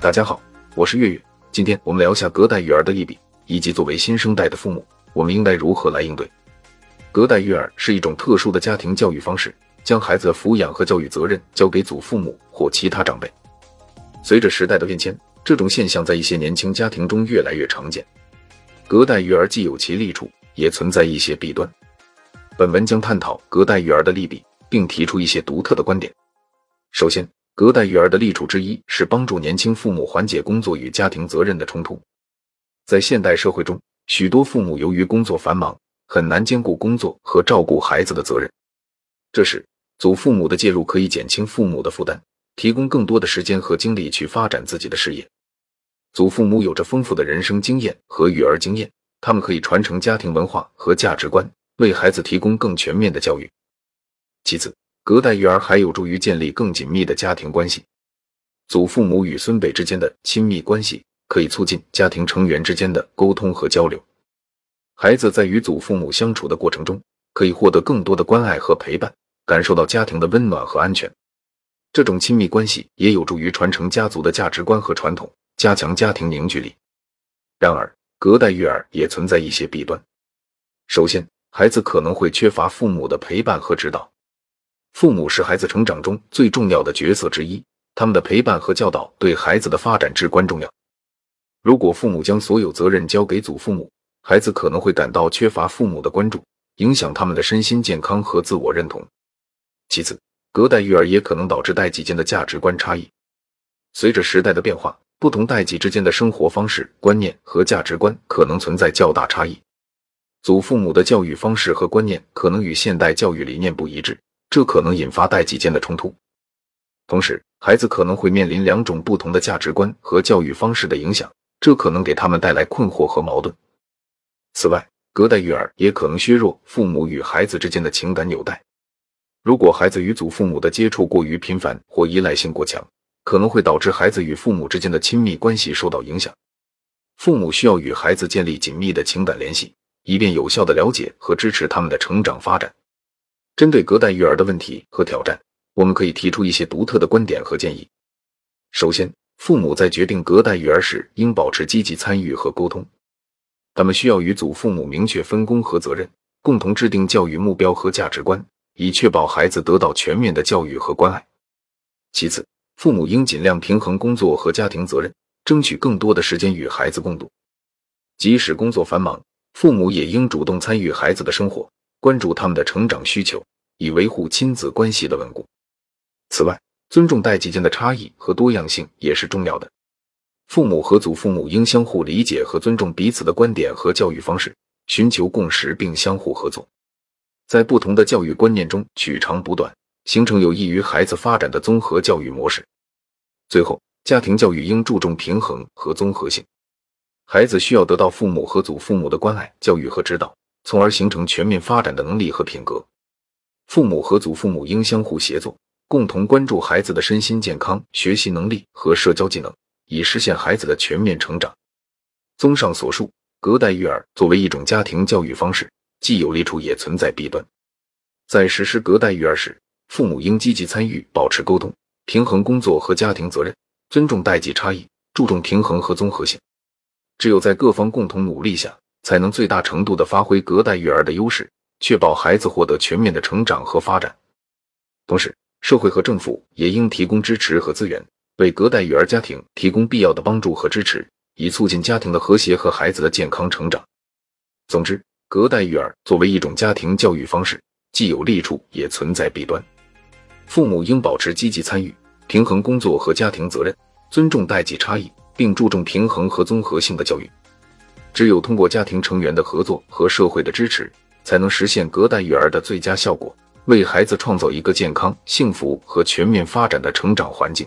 大家好，我是月月。今天我们聊下隔代育儿的利弊，以及作为新生代的父母，我们应该如何来应对。隔代育儿是一种特殊的家庭教育方式，将孩子的抚养和教育责任交给祖父母或其他长辈。随着时代的变迁，这种现象在一些年轻家庭中越来越常见。隔代育儿既有其利处，也存在一些弊端。本文将探讨隔代育儿的利弊，并提出一些独特的观点。首先，隔代育儿的利处之一是帮助年轻父母缓解工作与家庭责任的冲突。在现代社会中，许多父母由于工作繁忙，很难兼顾工作和照顾孩子的责任。这时，祖父母的介入可以减轻父母的负担，提供更多的时间和精力去发展自己的事业。祖父母有着丰富的人生经验和育儿经验，他们可以传承家庭文化和价值观，为孩子提供更全面的教育。其次，隔代育儿还有助于建立更紧密的家庭关系。祖父母与孙辈之间的亲密关系可以促进家庭成员之间的沟通和交流。孩子在与祖父母相处的过程中，可以获得更多的关爱和陪伴，感受到家庭的温暖和安全。这种亲密关系也有助于传承家族的价值观和传统，加强家庭凝聚力。然而，隔代育儿也存在一些弊端。首先，孩子可能会缺乏父母的陪伴和指导。父母是孩子成长中最重要的角色之一，他们的陪伴和教导对孩子的发展至关重要。如果父母将所有责任交给祖父母，孩子可能会感到缺乏父母的关注，影响他们的身心健康和自我认同。其次，隔代育儿也可能导致代际间的价值观差异。随着时代的变化，不同代际之间的生活方式、观念和价值观可能存在较大差异。祖父母的教育方式和观念可能与现代教育理念不一致。这可能引发代际间的冲突，同时，孩子可能会面临两种不同的价值观和教育方式的影响，这可能给他们带来困惑和矛盾。此外，隔代育儿也可能削弱父母与孩子之间的情感纽带。如果孩子与祖父母的接触过于频繁或依赖性过强，可能会导致孩子与父母之间的亲密关系受到影响。父母需要与孩子建立紧密的情感联系，以便有效的了解和支持他们的成长发展。针对隔代育儿的问题和挑战，我们可以提出一些独特的观点和建议。首先，父母在决定隔代育儿时应保持积极参与和沟通，他们需要与祖父母明确分工和责任，共同制定教育目标和价值观，以确保孩子得到全面的教育和关爱。其次，父母应尽量平衡工作和家庭责任，争取更多的时间与孩子共度。即使工作繁忙，父母也应主动参与孩子的生活。关注他们的成长需求，以维护亲子关系的稳固。此外，尊重代际间的差异和多样性也是重要的。父母和祖父母应相互理解和尊重彼此的观点和教育方式，寻求共识并相互合作，在不同的教育观念中取长补短，形成有益于孩子发展的综合教育模式。最后，家庭教育应注重平衡和综合性，孩子需要得到父母和祖父母的关爱、教育和指导。从而形成全面发展的能力和品格。父母和祖父母应相互协作，共同关注孩子的身心健康、学习能力和社交技能，以实现孩子的全面成长。综上所述，隔代育儿作为一种家庭教育方式，既有利处，也存在弊端。在实施隔代育儿时，父母应积极参与，保持沟通，平衡工作和家庭责任，尊重代际差异，注重平衡和综合性。只有在各方共同努力下，才能最大程度地发挥隔代育儿的优势，确保孩子获得全面的成长和发展。同时，社会和政府也应提供支持和资源，为隔代育儿家庭提供必要的帮助和支持，以促进家庭的和谐和孩子的健康成长。总之，隔代育儿作为一种家庭教育方式，既有利处，也存在弊端。父母应保持积极参与，平衡工作和家庭责任，尊重代际差异，并注重平衡和综合性的教育。只有通过家庭成员的合作和社会的支持，才能实现隔代育儿的最佳效果，为孩子创造一个健康、幸福和全面发展的成长环境。